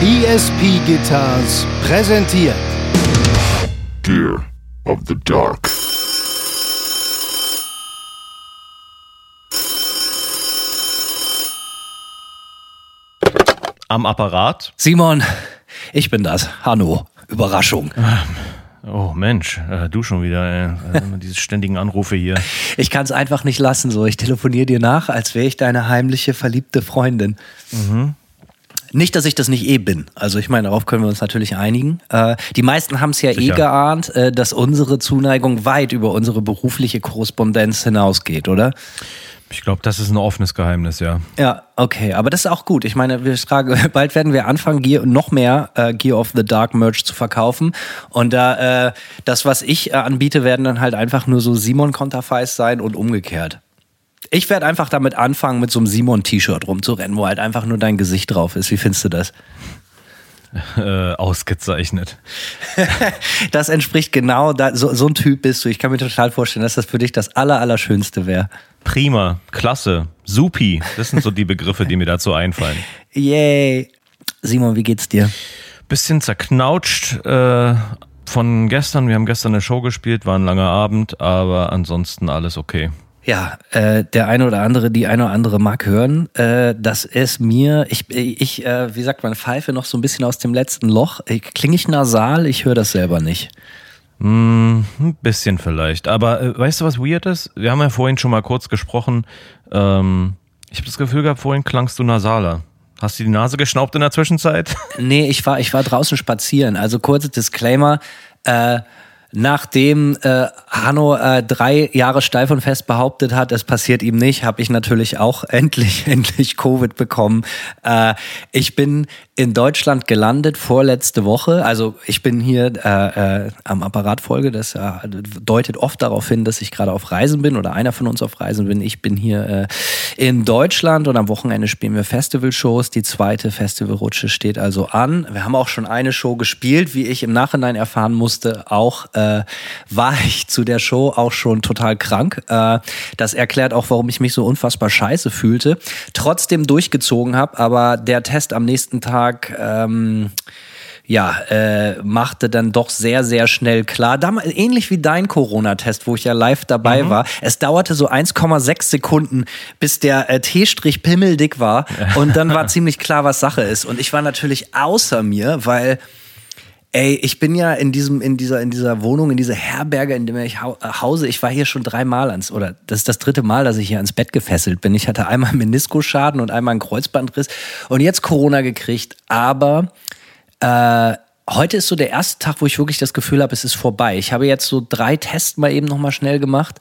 ESP Guitars präsentiert Gear of the Dark. Am Apparat. Simon, ich bin das. Hanno. Überraschung. Oh Mensch, äh, du schon wieder, ey. Also diese ständigen Anrufe hier. Ich kann es einfach nicht lassen. So, ich telefoniere dir nach, als wäre ich deine heimliche verliebte Freundin. Nicht, dass ich das nicht eh bin. Also ich meine, darauf können wir uns natürlich einigen. Äh, die meisten haben es ja eh Sicher. geahnt, äh, dass unsere Zuneigung weit über unsere berufliche Korrespondenz hinausgeht, oder? Ich glaube, das ist ein offenes Geheimnis, ja. Ja, okay, aber das ist auch gut. Ich meine, wir fragen, bald werden wir anfangen, Gear, noch mehr äh, Gear of the Dark Merch zu verkaufen. Und da äh, das, was ich äh, anbiete, werden dann halt einfach nur so Simon-Konterfeis sein und umgekehrt. Ich werde einfach damit anfangen, mit so einem Simon-T-Shirt rumzurennen, wo halt einfach nur dein Gesicht drauf ist. Wie findest du das? Äh, ausgezeichnet. Das entspricht genau, da, so, so ein Typ bist du. Ich kann mir total vorstellen, dass das für dich das Aller, Allerschönste wäre. Prima, klasse, supi. Das sind so die Begriffe, die mir dazu einfallen. Yay. Simon, wie geht's dir? Bisschen zerknautscht äh, von gestern. Wir haben gestern eine Show gespielt, war ein langer Abend, aber ansonsten alles okay. Ja, äh, der eine oder andere, die eine oder andere mag hören, äh, dass es mir, ich, ich äh, wie sagt man, pfeife noch so ein bisschen aus dem letzten Loch. Klinge ich nasal? Ich höre das selber nicht. Hm, ein bisschen vielleicht. Aber äh, weißt du, was weird ist? Wir haben ja vorhin schon mal kurz gesprochen. Ähm, ich habe das Gefühl gehabt, vorhin klangst du nasaler. Hast du die Nase geschnaubt in der Zwischenzeit? Nee, ich war, ich war draußen spazieren. Also kurzes Disclaimer. Äh, Nachdem äh, Hanno äh, drei Jahre steif und fest behauptet hat, es passiert ihm nicht, habe ich natürlich auch endlich, endlich Covid bekommen. Äh, ich bin in Deutschland gelandet vorletzte Woche. Also ich bin hier äh, äh, am Apparatfolge. Das äh, deutet oft darauf hin, dass ich gerade auf Reisen bin oder einer von uns auf Reisen bin. Ich bin hier äh, in Deutschland und am Wochenende spielen wir Festivalshows. Die zweite Festivalrutsche steht also an. Wir haben auch schon eine Show gespielt, wie ich im Nachhinein erfahren musste. Auch äh, war ich zu der Show auch schon total krank. Äh, das erklärt auch, warum ich mich so unfassbar scheiße fühlte. Trotzdem durchgezogen habe, aber der Test am nächsten Tag ähm, ja, äh, machte dann doch sehr, sehr schnell klar. Damals, ähnlich wie dein Corona-Test, wo ich ja live dabei war. Es dauerte so 1,6 Sekunden, bis der äh, T-Strich pimmeldick war. Und dann war ziemlich klar, was Sache ist. Und ich war natürlich außer mir, weil Ey, ich bin ja in diesem, in dieser, in dieser Wohnung, in dieser Herberge, in der ich äh, hause. Ich war hier schon dreimal ans, oder das ist das dritte Mal, dass ich hier ans Bett gefesselt bin. Ich hatte einmal einen Meniskusschaden und einmal einen Kreuzbandriss und jetzt Corona gekriegt. Aber äh, heute ist so der erste Tag, wo ich wirklich das Gefühl habe, es ist vorbei. Ich habe jetzt so drei Tests mal eben nochmal schnell gemacht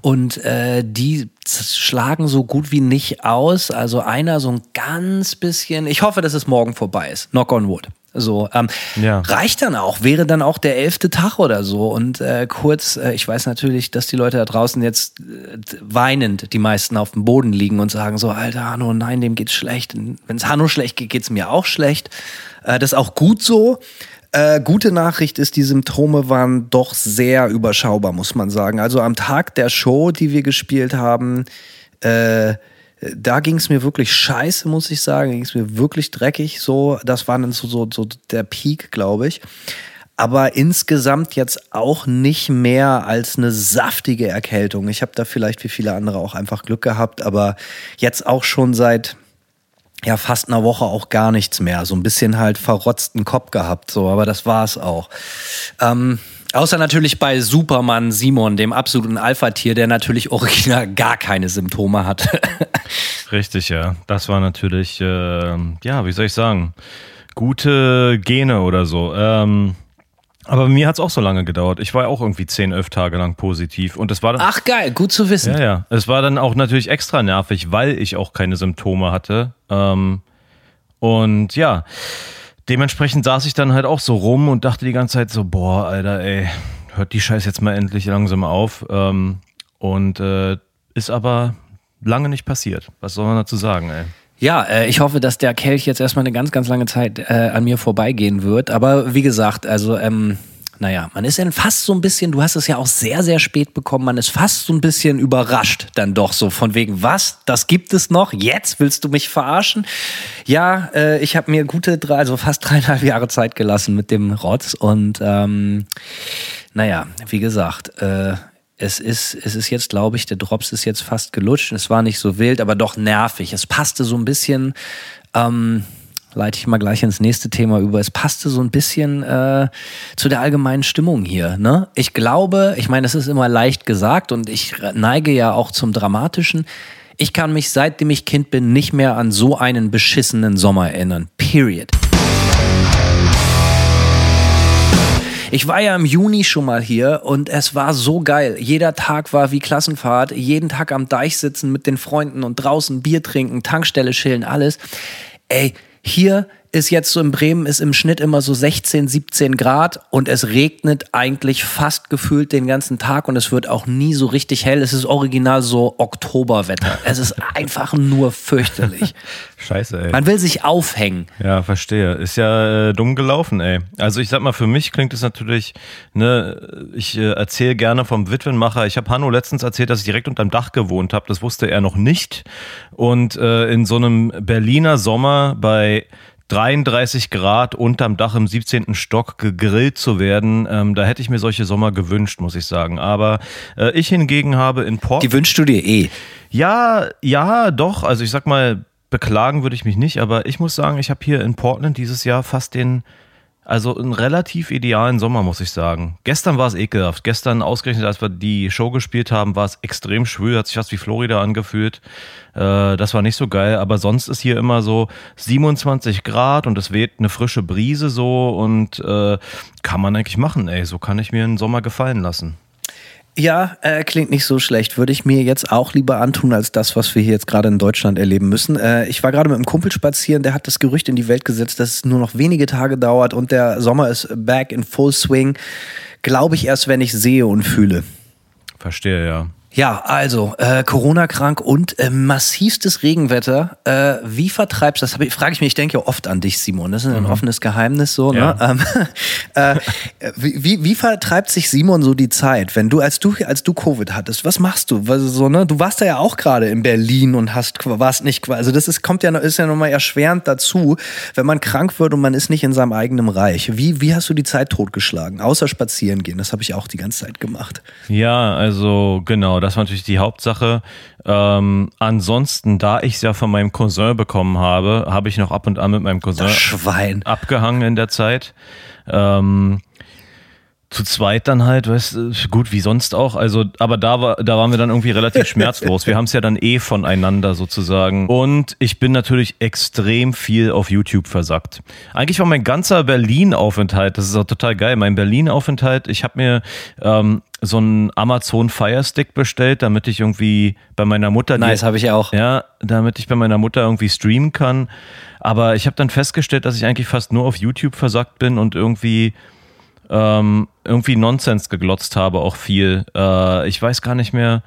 und äh, die schlagen so gut wie nicht aus. Also einer so ein ganz bisschen. Ich hoffe, dass es morgen vorbei ist. Knock on wood. So, ähm, Ja. reicht dann auch, wäre dann auch der elfte Tag oder so. Und äh, kurz, äh, ich weiß natürlich, dass die Leute da draußen jetzt äh, weinend, die meisten auf dem Boden liegen und sagen so, Alter Hanno, nein, dem geht's schlecht. Wenn es Hanno schlecht geht, geht's mir auch schlecht. Äh, das ist auch gut so. Äh, gute Nachricht ist, die Symptome waren doch sehr überschaubar, muss man sagen. Also am Tag der Show, die wir gespielt haben, äh, da ging es mir wirklich scheiße, muss ich sagen. Ging es mir wirklich dreckig. So, das war dann so, so, so der Peak, glaube ich. Aber insgesamt jetzt auch nicht mehr als eine saftige Erkältung. Ich habe da vielleicht wie viele andere auch einfach Glück gehabt, aber jetzt auch schon seit ja fast einer Woche auch gar nichts mehr. So ein bisschen halt verrotzten Kopf gehabt, so, aber das war's auch. Ähm, außer natürlich bei Superman Simon, dem absoluten Alpha-Tier, der natürlich original gar keine Symptome hat. Richtig, ja. Das war natürlich, äh, ja, wie soll ich sagen, gute Gene oder so. Ähm, aber mir hat es auch so lange gedauert. Ich war auch irgendwie 10, 11 Tage lang positiv. Und es war dann. Ach geil, gut zu wissen. Ja, ja. Es war dann auch natürlich extra nervig, weil ich auch keine Symptome hatte. Ähm, und ja, dementsprechend saß ich dann halt auch so rum und dachte die ganze Zeit so, boah, Alter, ey, hört die Scheiß jetzt mal endlich langsam auf. Ähm, und äh, ist aber lange nicht passiert. Was soll man dazu sagen, ey? Ja, äh, ich hoffe, dass der Kelch jetzt erstmal eine ganz, ganz lange Zeit äh, an mir vorbeigehen wird. Aber wie gesagt, also ähm, naja, man ist dann fast so ein bisschen, du hast es ja auch sehr, sehr spät bekommen, man ist fast so ein bisschen überrascht dann doch so von wegen, was, das gibt es noch, jetzt willst du mich verarschen? Ja, äh, ich habe mir gute drei, also fast dreieinhalb Jahre Zeit gelassen mit dem Rotz und ähm, naja, wie gesagt, äh, es ist, es ist jetzt, glaube ich, der Drops ist jetzt fast gelutscht. Es war nicht so wild, aber doch nervig. Es passte so ein bisschen, ähm, leite ich mal gleich ins nächste Thema über. Es passte so ein bisschen äh, zu der allgemeinen Stimmung hier. Ne? Ich glaube, ich meine, es ist immer leicht gesagt und ich neige ja auch zum Dramatischen. Ich kann mich, seitdem ich Kind bin, nicht mehr an so einen beschissenen Sommer erinnern. Period. Ich war ja im Juni schon mal hier und es war so geil. Jeder Tag war wie Klassenfahrt, jeden Tag am Deich sitzen mit den Freunden und draußen Bier trinken, Tankstelle chillen, alles. Ey, hier ist jetzt so in Bremen ist im Schnitt immer so 16, 17 Grad und es regnet eigentlich fast gefühlt den ganzen Tag und es wird auch nie so richtig hell. Es ist original so Oktoberwetter. Es ist einfach nur fürchterlich. Scheiße, ey. Man will sich aufhängen. Ja, verstehe. Ist ja äh, dumm gelaufen, ey. Also ich sag mal, für mich klingt es natürlich, ne, ich äh, erzähle gerne vom Witwenmacher. Ich habe Hanno letztens erzählt, dass ich direkt unterm Dach gewohnt habe. Das wusste er noch nicht. Und äh, in so einem Berliner Sommer bei 33 Grad unterm Dach im 17. Stock gegrillt zu werden. Ähm, da hätte ich mir solche Sommer gewünscht, muss ich sagen. Aber äh, ich hingegen habe in Port. Die wünschst du dir eh. Ja, ja, doch. Also ich sag mal, beklagen würde ich mich nicht, aber ich muss sagen, ich habe hier in Portland dieses Jahr fast den also einen relativ idealen Sommer, muss ich sagen. Gestern war es ekelhaft. Gestern ausgerechnet, als wir die Show gespielt haben, war es extrem schwül, hat sich fast wie Florida angefühlt. Äh, das war nicht so geil, aber sonst ist hier immer so 27 Grad und es weht eine frische Brise so und äh, kann man eigentlich machen, ey. So kann ich mir einen Sommer gefallen lassen. Ja, äh, klingt nicht so schlecht. Würde ich mir jetzt auch lieber antun, als das, was wir hier jetzt gerade in Deutschland erleben müssen. Äh, ich war gerade mit einem Kumpel spazieren, der hat das Gerücht in die Welt gesetzt, dass es nur noch wenige Tage dauert und der Sommer ist back in full swing. Glaube ich erst, wenn ich sehe und fühle. Verstehe, ja. Ja, also äh, Corona-krank und äh, massivstes Regenwetter. Äh, wie vertreibst du das? Frage ich mich, ich denke ja oft an dich, Simon. Das ist ein mhm. offenes Geheimnis so. Ne? Ja. Ne? Ähm, äh, wie, wie vertreibt sich Simon so die Zeit, wenn du als du als du Covid hattest? Was machst du? Also, so, ne? Du warst da ja auch gerade in Berlin und hast warst nicht. Also das ist kommt ja ist ja nochmal erschwerend dazu, wenn man krank wird und man ist nicht in seinem eigenen Reich. Wie wie hast du die Zeit totgeschlagen? Außer spazieren gehen. Das habe ich auch die ganze Zeit gemacht. Ja, also genau das war natürlich die Hauptsache. Ähm, ansonsten, da ich es ja von meinem Cousin bekommen habe, habe ich noch ab und an mit meinem Cousin abgehangen in der Zeit. Ähm, zu zweit dann halt, weißt du, gut, wie sonst auch. Also, aber da war, da waren wir dann irgendwie relativ schmerzlos. Wir haben es ja dann eh voneinander sozusagen. Und ich bin natürlich extrem viel auf YouTube versackt. Eigentlich war mein ganzer Berlin-Aufenthalt, das ist auch total geil, mein Berlin-Aufenthalt, ich habe mir ähm, so einen Amazon Fire Stick bestellt, damit ich irgendwie bei meiner Mutter. Nice, habe ich auch. Ja, damit ich bei meiner Mutter irgendwie streamen kann. Aber ich habe dann festgestellt, dass ich eigentlich fast nur auf YouTube versackt bin und irgendwie ähm, irgendwie Nonsens geglotzt habe, auch viel. Äh, ich weiß gar nicht mehr.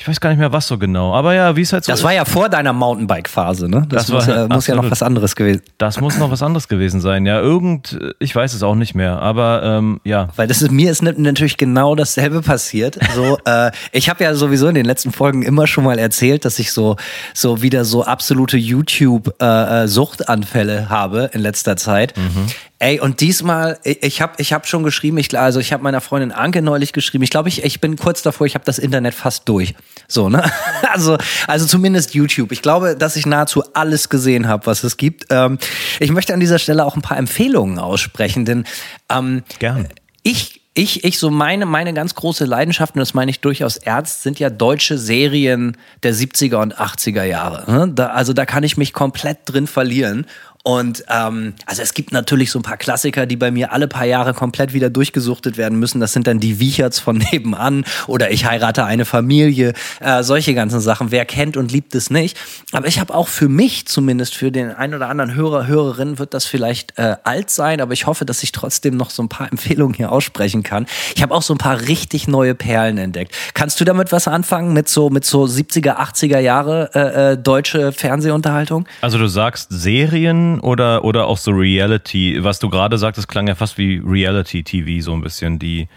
Ich weiß gar nicht mehr, was so genau. Aber ja, wie es halt so Das ist. war ja vor deiner Mountainbike-Phase, ne? Das, das muss, war, muss ja noch was anderes gewesen Das muss noch was anderes gewesen sein. Ja, irgend, ich weiß es auch nicht mehr. Aber ähm, ja. Weil das ist, mir ist natürlich genau dasselbe passiert. So, äh, ich habe ja sowieso in den letzten Folgen immer schon mal erzählt, dass ich so, so wieder so absolute YouTube-Suchtanfälle äh, äh habe in letzter Zeit. Mhm. Ey, und diesmal, ich habe ich hab schon geschrieben, ich, also ich habe meiner Freundin Anke neulich geschrieben, ich glaube, ich, ich bin kurz davor, ich habe das Internet fast durch. So, ne? Also, also zumindest YouTube. Ich glaube, dass ich nahezu alles gesehen habe, was es gibt. Ähm, ich möchte an dieser Stelle auch ein paar Empfehlungen aussprechen, denn ähm, Gern. ich ich, ich so meine, meine ganz große Leidenschaft, und das meine ich durchaus ernst, sind ja deutsche Serien der 70er und 80er Jahre. Ne? Da, also da kann ich mich komplett drin verlieren. Und ähm, also es gibt natürlich so ein paar Klassiker, die bei mir alle paar Jahre komplett wieder durchgesuchtet werden müssen. Das sind dann die Wiecherts von nebenan oder ich heirate eine Familie, äh, solche ganzen Sachen. Wer kennt und liebt es nicht? Aber ich habe auch für mich zumindest, für den einen oder anderen Hörer, Hörerin wird das vielleicht äh, alt sein, aber ich hoffe, dass ich trotzdem noch so ein paar Empfehlungen hier aussprechen kann. Ich habe auch so ein paar richtig neue Perlen entdeckt. Kannst du damit was anfangen mit so mit so 70er, 80er Jahre äh, äh, deutsche Fernsehunterhaltung? Also du sagst Serien Oder, oder auch so Reality? Was du gerade sagtest, klang ja fast wie Reality-TV so ein bisschen. Die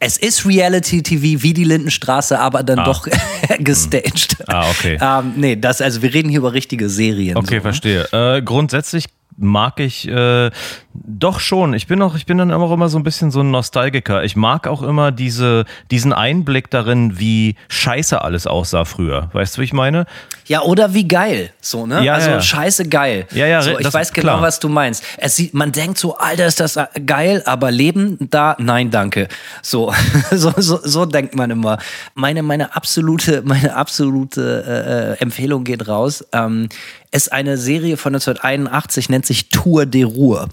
Es ist Reality-TV wie die Lindenstraße, aber dann Ah. doch gestaged. Ah, okay. ähm, nee, das, also wir reden hier über richtige Serien. Okay, so, ne? verstehe. Äh, grundsätzlich mag ich äh, doch schon. Ich bin auch, ich bin dann auch immer so ein bisschen so ein Nostalgiker. Ich mag auch immer diese, diesen Einblick darin, wie scheiße alles aussah früher. Weißt du, wie ich meine? Ja, oder wie geil. So, ne? Ja, also ja. scheiße geil. Ja, ja, so, ich das- weiß genau, klar. was du meinst. Es sieht, man denkt so, Alter, ist das geil, aber Leben da, nein, danke. So, so, so, so denkt man immer. Meine, meine absolute, meine absolute äh, äh, Empfehlung geht raus. Ähm, ist eine Serie von 1981, nennt sich Tour de Ruhr.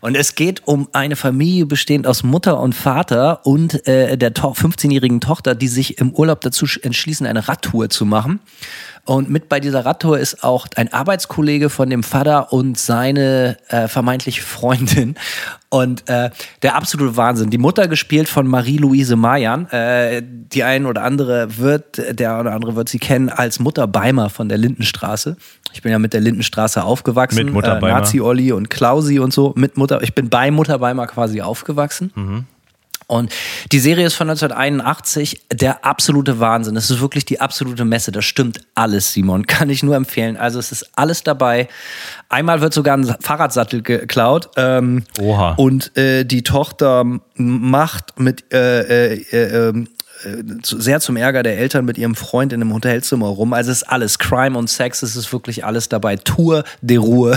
Und es geht um eine Familie bestehend aus Mutter und Vater und äh, der to 15-jährigen Tochter, die sich im Urlaub dazu sch- entschließen, eine Radtour zu machen. Und mit bei dieser Radtour ist auch ein Arbeitskollege von dem Vater und seine äh, vermeintliche Freundin. Und äh, der absolute Wahnsinn. Die Mutter gespielt von Marie-Louise Mayan. Äh, die ein oder andere wird, der oder andere wird sie kennen als Mutter Beimer von der Lindenstraße. Ich bin ja mit der Lindenstraße aufgewachsen. Mit Mutter äh, Beimer. Nazi Olli und Klausi und so. Mit Mutter, ich bin bei Mutter Beimer quasi aufgewachsen. Und die Serie ist von 1981 der absolute Wahnsinn. Es ist wirklich die absolute Messe. Das stimmt alles, Simon. Kann ich nur empfehlen. Also es ist alles dabei. Einmal wird sogar ein Fahrradsattel geklaut. Ähm, Oha. Und äh, die Tochter macht mit äh, äh, äh, ähm, äh, sehr zum Ärger der Eltern mit ihrem Freund in einem Hotelzimmer rum. Also es ist alles Crime und Sex. Es ist wirklich alles dabei. Tour de Ruhe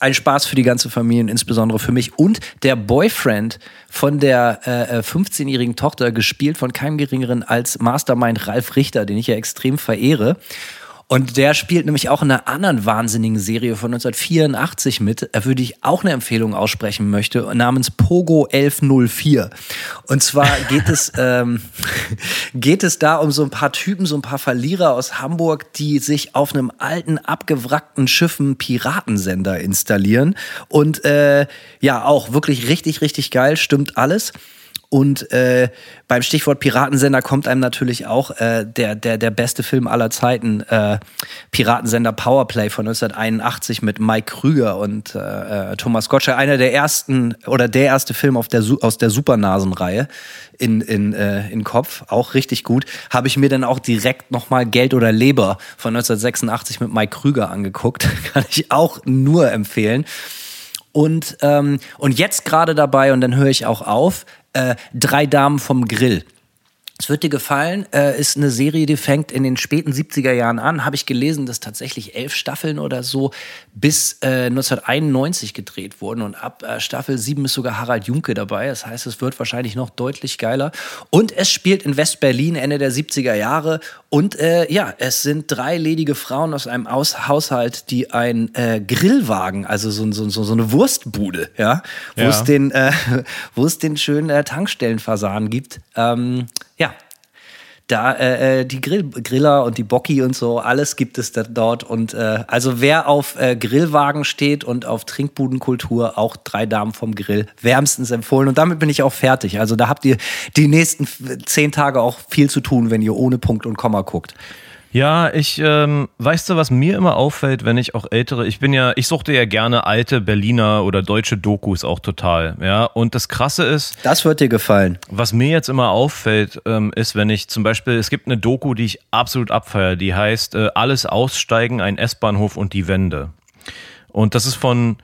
ein Spaß für die ganze Familie, insbesondere für mich. Und der Boyfriend von der äh, äh, 15-jährigen Tochter, gespielt von keinem geringeren als Mastermind Ralf Richter, den ich ja extrem verehre. Und der spielt nämlich auch in einer anderen wahnsinnigen Serie von 1984 mit, äh, für die ich auch eine Empfehlung aussprechen möchte, namens Pogo 1104. Und zwar geht es, ähm, geht es da um so ein paar Typen, so ein paar Verlierer aus Hamburg, die sich auf einem alten, abgewrackten Schiff einen Piratensender installieren. Und äh, ja, auch wirklich richtig, richtig geil, stimmt alles. Und äh, beim Stichwort Piratensender kommt einem natürlich auch äh, der, der, der beste Film aller Zeiten, äh, Piratensender Powerplay von 1981 mit Mike Krüger und äh, äh, Thomas Gottschalk. Einer der ersten oder der erste Film auf der, aus der Supernasenreihe in, in, äh, in Kopf. Auch richtig gut. Habe ich mir dann auch direkt nochmal Geld oder Leber von 1986 mit Mike Krüger angeguckt. Kann ich auch nur empfehlen. Und, ähm, und jetzt gerade dabei, und dann höre ich auch auf, äh, Drei Damen vom Grill. Es wird dir gefallen, äh, ist eine Serie, die fängt in den späten 70er Jahren an. Habe ich gelesen, dass tatsächlich elf Staffeln oder so bis äh, 1991 gedreht wurden. Und ab äh, Staffel 7 ist sogar Harald Junke dabei. Das heißt, es wird wahrscheinlich noch deutlich geiler. Und es spielt in West-Berlin Ende der 70er Jahre. Und äh, ja, es sind drei ledige Frauen aus einem aus Haushalt, die einen äh, Grillwagen, also so, so, so, so eine Wurstbude, ja, wo Ja. es den, äh, wo es den schönen äh, Tankstellenfasan gibt. Ähm, ja, da äh, äh, die Grill Griller und die Bocki und so, alles gibt es dort. Und äh, also wer auf äh, Grillwagen steht und auf Trinkbudenkultur, auch drei Damen vom Grill, wärmstens empfohlen. Und damit bin ich auch fertig. Also da habt ihr die nächsten zehn Tage auch viel zu tun, wenn ihr ohne Punkt und Komma guckt. Ja, ich, ähm, weißt du, was mir immer auffällt, wenn ich auch ältere, ich bin ja, ich suchte ja gerne alte Berliner oder deutsche Dokus auch total, ja. Und das Krasse ist, Das wird dir gefallen. was mir jetzt immer auffällt, ähm, ist, wenn ich zum Beispiel, es gibt eine Doku, die ich absolut abfeiere, die heißt äh, Alles aussteigen, ein S-Bahnhof und die Wende. Und das ist von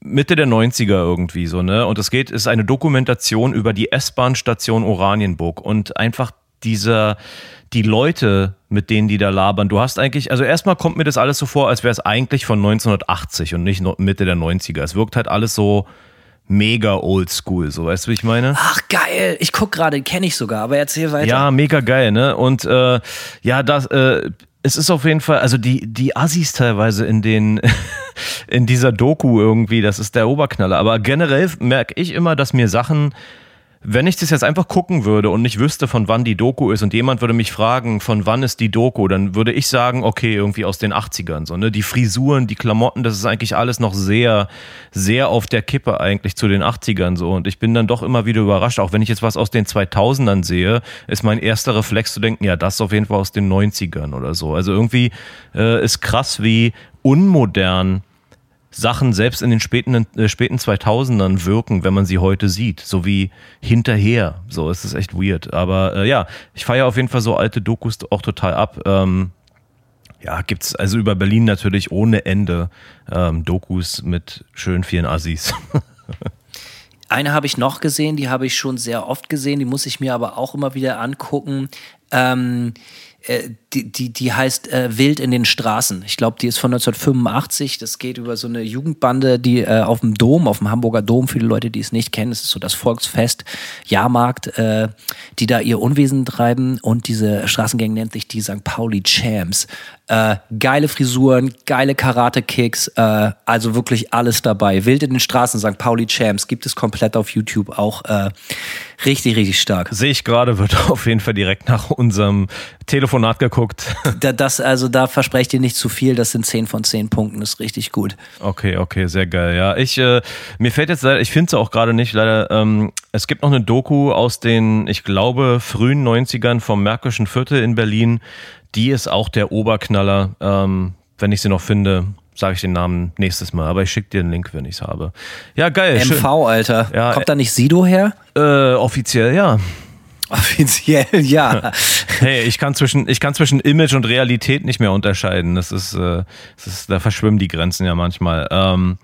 Mitte der 90er irgendwie so, ne? Und es geht, ist eine Dokumentation über die S-Bahn-Station Oranienburg und einfach dieser, die Leute, mit denen die da labern. Du hast eigentlich, also erstmal kommt mir das alles so vor, als wäre es eigentlich von 1980 und nicht Mitte der 90er. Es wirkt halt alles so mega oldschool, so weißt du, wie ich meine? Ach geil, ich guck gerade, kenne ich sogar, aber erzähl weiter. Ja, mega geil, ne? Und äh, ja, das, äh, es ist auf jeden Fall, also die, die Assis teilweise in den, in dieser Doku irgendwie, das ist der Oberknaller. Aber generell merke ich immer, dass mir Sachen, wenn ich das jetzt einfach gucken würde und nicht wüsste, von wann die Doku ist und jemand würde mich fragen, von wann ist die Doku, dann würde ich sagen, okay, irgendwie aus den 80ern, so, ne? Die Frisuren, die Klamotten, das ist eigentlich alles noch sehr, sehr auf der Kippe eigentlich zu den 80ern, so. Und ich bin dann doch immer wieder überrascht, auch wenn ich jetzt was aus den 2000ern sehe, ist mein erster Reflex zu denken, ja, das ist auf jeden Fall aus den 90ern oder so. Also irgendwie äh, ist krass, wie unmodern Sachen selbst in den späten, äh, späten 2000ern wirken, wenn man sie heute sieht. So wie hinterher. So, es ist echt weird. Aber äh, ja, ich feiere auf jeden Fall so alte Dokus auch total ab. Ähm, ja, gibt's also über Berlin natürlich ohne Ende ähm, Dokus mit schön vielen Assis. Eine habe ich noch gesehen, die habe ich schon sehr oft gesehen, die muss ich mir aber auch immer wieder angucken. Ähm, äh, die, die, die heißt äh, Wild in den Straßen. Ich glaube, die ist von 1985. Das geht über so eine Jugendbande, die äh, auf dem Dom, auf dem Hamburger Dom, viele Leute, die es nicht kennen, das ist so das Volksfest, Jahrmarkt, äh, die da ihr Unwesen treiben und diese Straßengang nennt sich die St. Pauli Champs. Äh, geile Frisuren, geile Karate-Kicks, äh, also wirklich alles dabei. Wild in den Straßen, St. Pauli Champs, gibt es komplett auf YouTube auch äh, richtig, richtig stark. Sehe ich gerade, wird auf jeden Fall direkt nach unserem Telefonat geguckt. Da, das, also da versprecht ihr nicht zu viel, das sind 10 von 10 Punkten, das ist richtig gut. Okay, okay, sehr geil. Ja, ich, äh, mir fällt jetzt leider, ich finde es auch gerade nicht, leider, ähm, es gibt noch eine Doku aus den, ich glaube, frühen 90ern vom Märkischen Viertel in Berlin. Die ist auch der Oberknaller. Ähm, wenn ich sie noch finde, sage ich den Namen nächstes Mal. Aber ich schicke dir den Link, wenn ich es habe. Ja, geil. MV, schön. Alter. Ja, Kommt da nicht Sido her? Äh, offiziell ja. Offiziell, ja. Hey, ich kann zwischen, ich kann zwischen Image und Realität nicht mehr unterscheiden. Das ist, äh, das ist da verschwimmen die Grenzen ja manchmal. Ähm,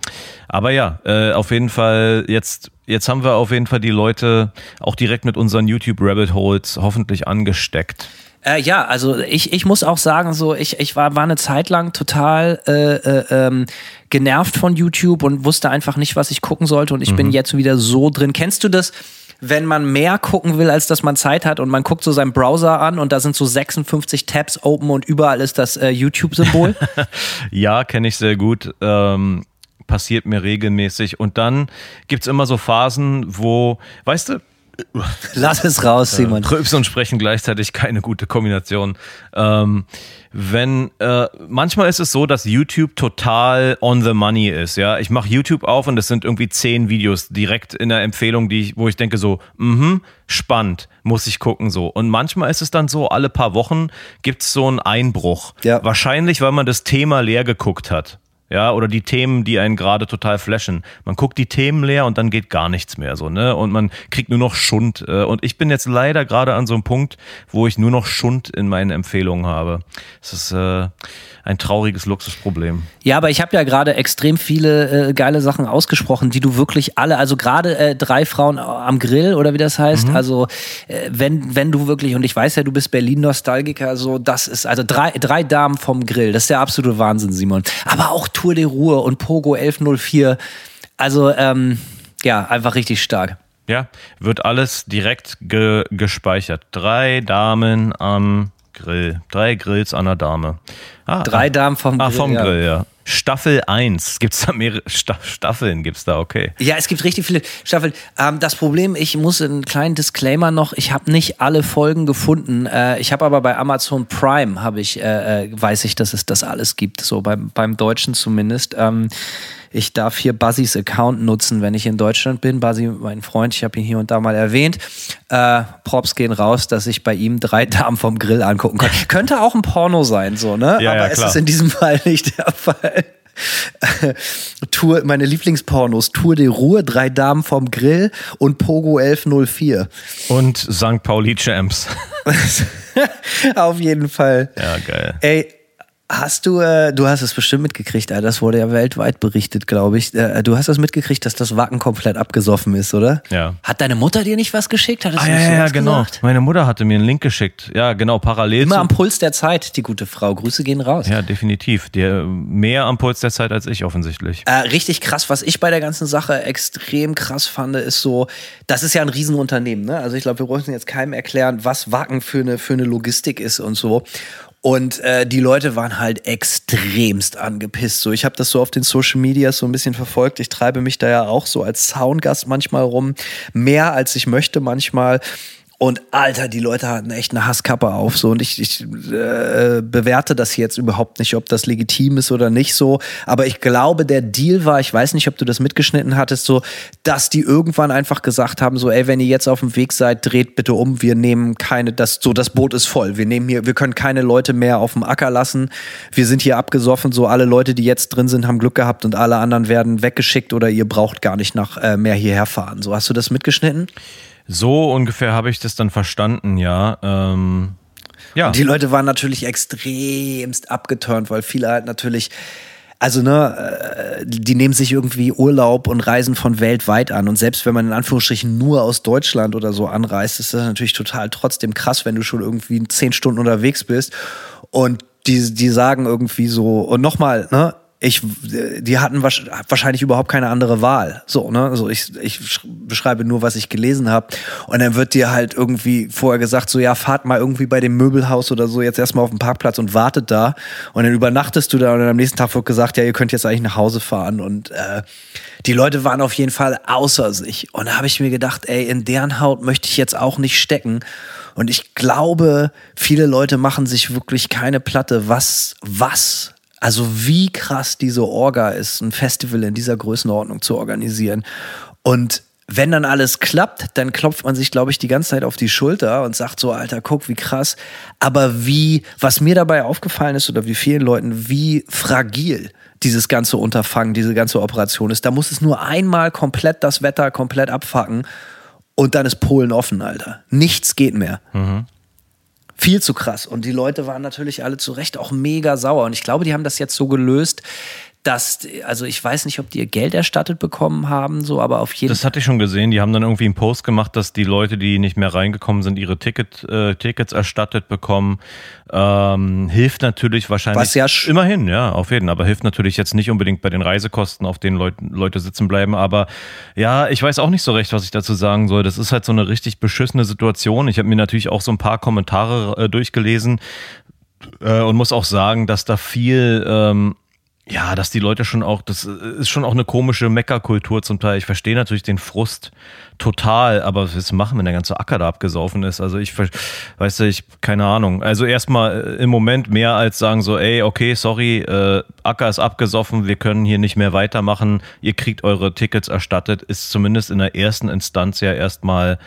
aber ja, äh, auf jeden Fall jetzt, jetzt haben wir auf jeden Fall die Leute auch direkt mit unseren YouTube Rabbit Holes hoffentlich angesteckt. Äh, ja, also ich, ich muss auch sagen, so ich, ich war, war eine Zeit lang total äh, äh, ähm, genervt von YouTube und wusste einfach nicht, was ich gucken sollte und ich Mhm. bin jetzt wieder so drin. Kennst du das? Wenn man mehr gucken will, als dass man Zeit hat und man guckt so seinen Browser an und da sind so 56 Tabs open und überall ist das äh, YouTube-Symbol. Ja, kenne ich sehr gut. Ähm, passiert mir regelmäßig. Und dann gibt's immer so Phasen, wo, weißt du, Lass es raus, Simon. Rülpsen und Sprechen gleichzeitig keine gute Kombination. Ähm, wenn äh, manchmal ist es so, dass YouTube total on the money ist. Ja, ich mache YouTube auf und es sind irgendwie zehn Videos direkt in der Empfehlung, die ich, wo ich denke so, mhm, spannend, muss ich gucken so. Und manchmal ist es dann so, alle paar Wochen gibt's so einen Einbruch. Ja. Wahrscheinlich, weil man das Thema leer geguckt hat. Ja, oder die Themen, die einen gerade total flashen. Man guckt die Themen leer und dann geht gar nichts mehr so, ne? Und man kriegt nur noch Schund. Äh, Und ich bin jetzt leider gerade an so einem Punkt, wo ich nur noch Schund in meinen Empfehlungen habe. Es ist äh, ein trauriges Luxusproblem. Ja, aber ich habe ja gerade extrem viele äh, geile Sachen ausgesprochen, die du wirklich alle, also gerade äh, drei Frauen am Grill oder wie das heißt, also äh, wenn wenn du wirklich und ich weiß ja, du bist Berlin Nostalgiker, so das ist also drei drei Damen vom Grill, das ist der absolute Wahnsinn, Simon. Aber auch Tour de Ruhe und Pogo 1104, also ähm, ja, einfach richtig stark. Ja, wird alles direkt ge gespeichert. Drei Damen am Grill. Drei Grills an der Dame. Ah, Drei Damen vom ah, Grill. vom ja. Grill, ja. Staffel 1. Gibt's da mehrere Sta Staffeln? Gibt's da, okay. Ja, es gibt richtig viele Staffeln. Ähm, das Problem, ich muss einen kleinen Disclaimer noch, ich habe nicht alle Folgen gefunden. Äh, ich habe aber bei Amazon Prime, habe ich, äh, äh, weiß ich, dass es das alles gibt, so beim, beim Deutschen zumindest. Ähm, ich darf hier Buzzys Account nutzen, wenn ich in Deutschland bin. Buzzy, mein Freund, ich habe ihn hier und da mal erwähnt. Äh, Props gehen raus, dass ich bei ihm drei Damen vom Grill angucken kann. Könnte auch ein Porno sein, so, ne? Ja, aber ja, es ist in diesem Fall nicht der Fall. Tour, meine Lieblingspornos, Tour de Ruhe, drei Damen vom Grill und Pogo 1104. Und St. Pauli Champs. Auf jeden Fall. Ja, geil. Ey, hast du, äh, du hast es bestimmt mitgekriegt, Alter, das wurde ja weltweit berichtet, glaube ich. Äh, du hast das mitgekriegt, dass das Wacken komplett abgesoffen ist, oder? Ja. Hat deine Mutter dir nicht was geschickt? Hat es Ah, ja, ja, ja, genau. gesagt? Meine Mutter hatte mir einen Link geschickt. Ja, genau, parallel Immer am Puls der Zeit, die gute Frau. Grüße gehen raus. Ja, definitiv. Der, mehr am Puls der Zeit als ich offensichtlich. Äh, richtig krass, was ich bei der ganzen Sache extrem krass fand, ist so, das ist ja ein Riesenunternehmen, ne? Also ich glaube, wir brauchen jetzt keinem erklären, was Wacken für eine, für eine Logistik ist und so. Und äh, die Leute waren halt extremst angepisst. So, ich habe das so auf den Social Medias so ein bisschen verfolgt. Ich treibe mich da ja auch so als Soundgast manchmal rum, mehr als ich möchte manchmal. Und Alter, die Leute hatten echt eine Hasskappe auf so und ich, ich äh, bewerte das jetzt überhaupt nicht, ob das legitim ist oder nicht so. Aber ich glaube, der Deal war, ich weiß nicht, ob du das mitgeschnitten hattest, so, dass die irgendwann einfach gesagt haben, so, ey, wenn ihr jetzt auf dem Weg seid, dreht bitte um, wir nehmen keine, das, so, das Boot ist voll. Wir nehmen hier, wir können keine Leute mehr auf dem Acker lassen. Wir sind hier abgesoffen, so alle Leute, die jetzt drin sind, haben Glück gehabt und alle anderen werden weggeschickt oder ihr braucht gar nicht nach äh, mehr hierher fahren. So, hast du das mitgeschnitten? So ungefähr habe ich das dann verstanden, ja. Ähm, ja. Und die Leute waren natürlich extremst abgeturnt, weil viele halt natürlich, also ne, äh, die nehmen sich irgendwie Urlaub und reisen von weltweit an. Und selbst wenn man in Anführungsstrichen nur aus Deutschland oder so anreist, ist das natürlich total trotzdem krass, wenn du schon irgendwie zehn Stunden unterwegs bist. Und die, die sagen irgendwie so, und nochmal, ne, ich, die hatten wahrscheinlich überhaupt keine andere Wahl. So, ne? Also ich, ich beschreibe nur, was ich gelesen habe. Und dann wird dir halt irgendwie vorher gesagt, so ja, fahrt mal irgendwie bei dem Möbelhaus oder so jetzt erstmal auf dem Parkplatz und wartet da. Und dann übernachtest du da und dann am nächsten Tag wird gesagt, ja, ihr könnt jetzt eigentlich nach Hause fahren. Und äh, die Leute waren auf jeden Fall außer sich. Und da habe ich mir gedacht, ey, in deren Haut möchte ich jetzt auch nicht stecken. Und ich glaube, viele Leute machen sich wirklich keine Platte, was, was also wie krass diese Orga ist, ein Festival in dieser Größenordnung zu organisieren. Und wenn dann alles klappt, dann klopft man sich, glaube ich, die ganze Zeit auf die Schulter und sagt so, Alter, guck, wie krass. Aber wie, was mir dabei aufgefallen ist oder wie vielen Leuten, wie fragil dieses ganze Unterfangen, diese ganze Operation ist. Da muss es nur einmal komplett das Wetter komplett abfacken und dann ist Polen offen, Alter. Nichts geht mehr. Mhm viel zu krass. Und die Leute waren natürlich alle zu Recht auch mega sauer. Und ich glaube, die haben das jetzt so gelöst, dass, also ich weiß nicht, ob die ihr Geld erstattet bekommen haben, so, aber auf jeden Fall. Das hatte ich schon gesehen. Die haben dann irgendwie einen Post gemacht, dass die Leute, die nicht mehr reingekommen sind, ihre Ticket, äh, Tickets erstattet bekommen. Ähm, hilft natürlich wahrscheinlich. Was ja immerhin, ja, auf jeden. Aber hilft natürlich jetzt nicht unbedingt bei den Reisekosten, auf denen Leut, Leute sitzen bleiben. Aber ja, ich weiß auch nicht so recht, was ich dazu sagen soll. Das ist halt so eine richtig beschissene Situation. Ich habe mir natürlich auch so ein paar Kommentare äh, durchgelesen äh, und muss auch sagen, dass da viel. Ähm, ja, dass die Leute schon auch, das ist schon auch eine komische Meckerkultur zum Teil. Ich verstehe natürlich den Frust total, aber was machen, wenn der ganze Acker da abgesaufen ist? Also ich, weißt du, ich, keine Ahnung. Also erstmal äh, im Moment mehr als sagen so, ey, okay, sorry, äh, Acker ist abgesoffen, wir können hier nicht mehr weitermachen, ihr kriegt eure Tickets erstattet, ist zumindest in der ersten Instanz ja erstmal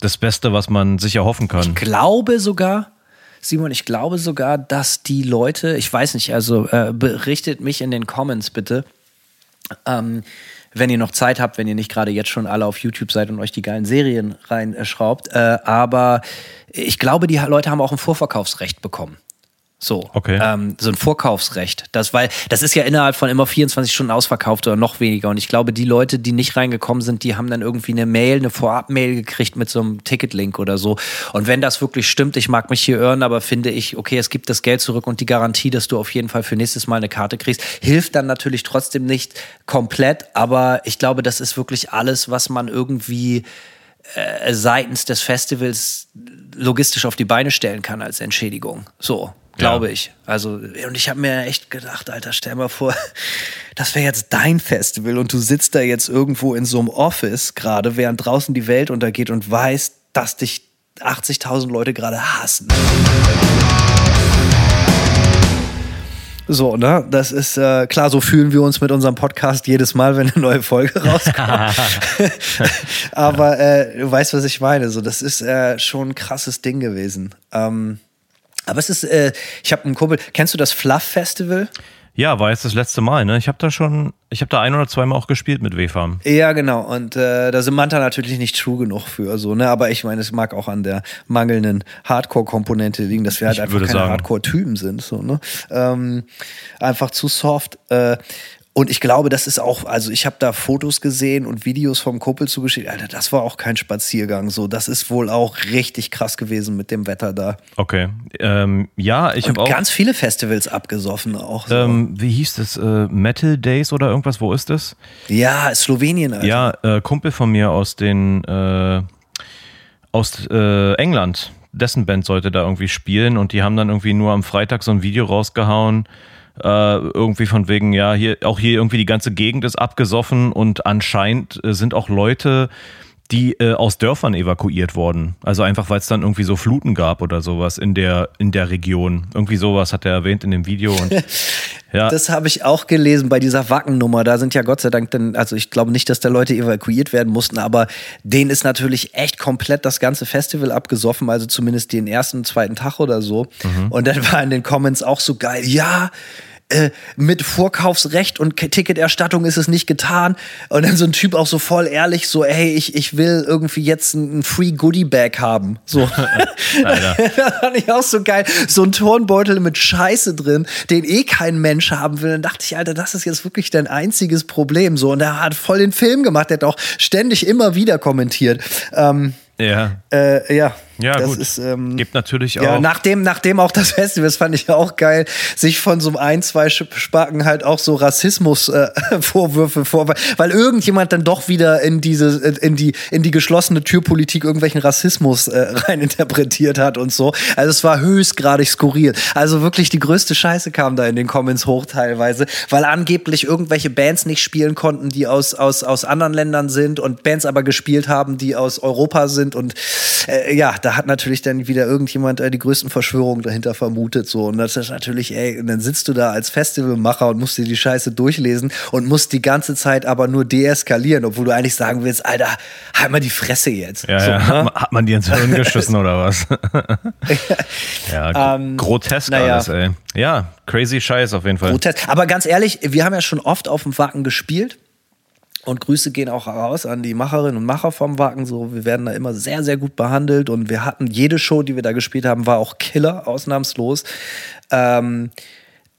das Beste, was man sich erhoffen kann. Ich glaube sogar, Simon, ich glaube sogar, dass die Leute, ich weiß nicht, also äh, berichtet mich in den Comments bitte, ähm, wenn ihr noch Zeit habt, wenn ihr nicht gerade jetzt schon alle auf YouTube seid und euch die geilen Serien reinschraubt. Äh, aber ich glaube, die Leute haben auch ein Vorverkaufsrecht bekommen. So, okay. ähm, so ein Vorkaufsrecht. Das, weil, das ist ja innerhalb von immer 24 Stunden ausverkauft oder noch weniger. Und ich glaube, die Leute, die nicht reingekommen sind, die haben dann irgendwie eine Mail, eine Vorab-Mail gekriegt mit so einem Ticketlink oder so. Und wenn das wirklich stimmt, ich mag mich hier irren, aber finde ich, okay, es gibt das Geld zurück und die Garantie, dass du auf jeden Fall für nächstes Mal eine Karte kriegst, hilft dann natürlich trotzdem nicht komplett. Aber ich glaube, das ist wirklich alles, was man irgendwie äh, seitens des Festivals logistisch auf die Beine stellen kann als Entschädigung. So glaube ja. ich. Also, und ich habe mir echt gedacht, Alter, stell mal vor, das wäre jetzt dein Festival und du sitzt da jetzt irgendwo in so einem Office gerade, während draußen die Welt untergeht und weißt, dass dich 80.000 Leute gerade hassen. So, ne? Das ist äh, klar, so fühlen wir uns mit unserem Podcast jedes Mal, wenn eine neue Folge rauskommt. Aber äh, du weißt, was ich meine. So, das ist äh, schon ein krasses Ding gewesen. Ähm, aber es ist, äh, ich habe einen Kumpel, kennst du das Fluff Festival? Ja, war jetzt das letzte Mal, ne? Ich habe da schon, ich habe da ein oder zweimal auch gespielt mit W-Farm. Ja, genau. Und äh, da sind Manta natürlich nicht true genug für, so, ne? Aber ich meine, es mag auch an der mangelnden Hardcore-Komponente liegen, dass wir halt ich einfach keine Hardcore-Typen sind, so, ne? Ähm, einfach zu soft. Äh, und ich glaube, das ist auch, also ich habe da Fotos gesehen und Videos vom Kuppel zugeschickt. Alter, das war auch kein Spaziergang. So, das ist wohl auch richtig krass gewesen mit dem Wetter da. Okay. Ähm, ja, ich habe auch. Ganz viele Festivals abgesoffen auch. So. Ähm, wie hieß das? Äh, Metal Days oder irgendwas? Wo ist das? Ja, Slowenien. Alter. Ja, äh, Kumpel von mir aus den äh, aus äh, England. Dessen Band sollte da irgendwie spielen und die haben dann irgendwie nur am Freitag so ein Video rausgehauen äh, irgendwie von wegen, ja, hier, auch hier irgendwie die ganze Gegend ist abgesoffen und anscheinend äh, sind auch Leute, die äh, aus Dörfern evakuiert wurden. Also einfach, weil es dann irgendwie so Fluten gab oder sowas in der, in der Region. Irgendwie sowas hat er erwähnt in dem Video. Und, ja. Das habe ich auch gelesen bei dieser Wackennummer. Da sind ja Gott sei Dank dann, also ich glaube nicht, dass da Leute evakuiert werden mussten, aber denen ist natürlich echt komplett das ganze Festival abgesoffen, also zumindest den ersten zweiten Tag oder so. Mhm. Und dann war in den Comments auch so geil, ja, äh, mit Vorkaufsrecht und Ticketerstattung ist es nicht getan. Und dann so ein Typ auch so voll ehrlich, so, hey, ich, ich will irgendwie jetzt ein Free Goodie Bag haben. So. das fand ich auch so geil. So ein Turnbeutel mit Scheiße drin, den eh kein Mensch haben will. Dann dachte ich, Alter, das ist jetzt wirklich dein einziges Problem. So. Und er hat voll den Film gemacht, der hat auch ständig immer wieder kommentiert. Ähm, ja. Äh, ja. Ja, das gut. Ist, ähm, Gibt natürlich auch. Ja, nachdem, nachdem auch das Festival, das fand ich ja auch geil, sich von so ein, zwei Spacken halt auch so Rassismus-Vorwürfe äh, vor, weil irgendjemand dann doch wieder in diese, in die, in die geschlossene Türpolitik irgendwelchen Rassismus äh, reininterpretiert hat und so. Also es war höchstgradig skurril. Also wirklich die größte Scheiße kam da in den Comments hoch teilweise, weil angeblich irgendwelche Bands nicht spielen konnten, die aus, aus, aus anderen Ländern sind und Bands aber gespielt haben, die aus Europa sind und äh, ja, da hat natürlich dann wieder irgendjemand äh, die größten Verschwörungen dahinter vermutet. So. Und das ist natürlich, ey, und dann sitzt du da als Festivalmacher und musst dir die Scheiße durchlesen und musst die ganze Zeit aber nur deeskalieren, obwohl du eigentlich sagen willst, Alter, halt mal die Fresse jetzt. Ja, so, ja. Ne? Hat man dir ins Hirn geschissen oder was? ja, ähm, grotesk naja. alles, ey. Ja, crazy Scheiß auf jeden Fall. Grotesk. Aber ganz ehrlich, wir haben ja schon oft auf dem Wacken gespielt. Und Grüße gehen auch raus an die Macherinnen und Macher vom Wacken. So, wir werden da immer sehr, sehr gut behandelt und wir hatten jede Show, die wir da gespielt haben, war auch Killer, ausnahmslos. Ähm,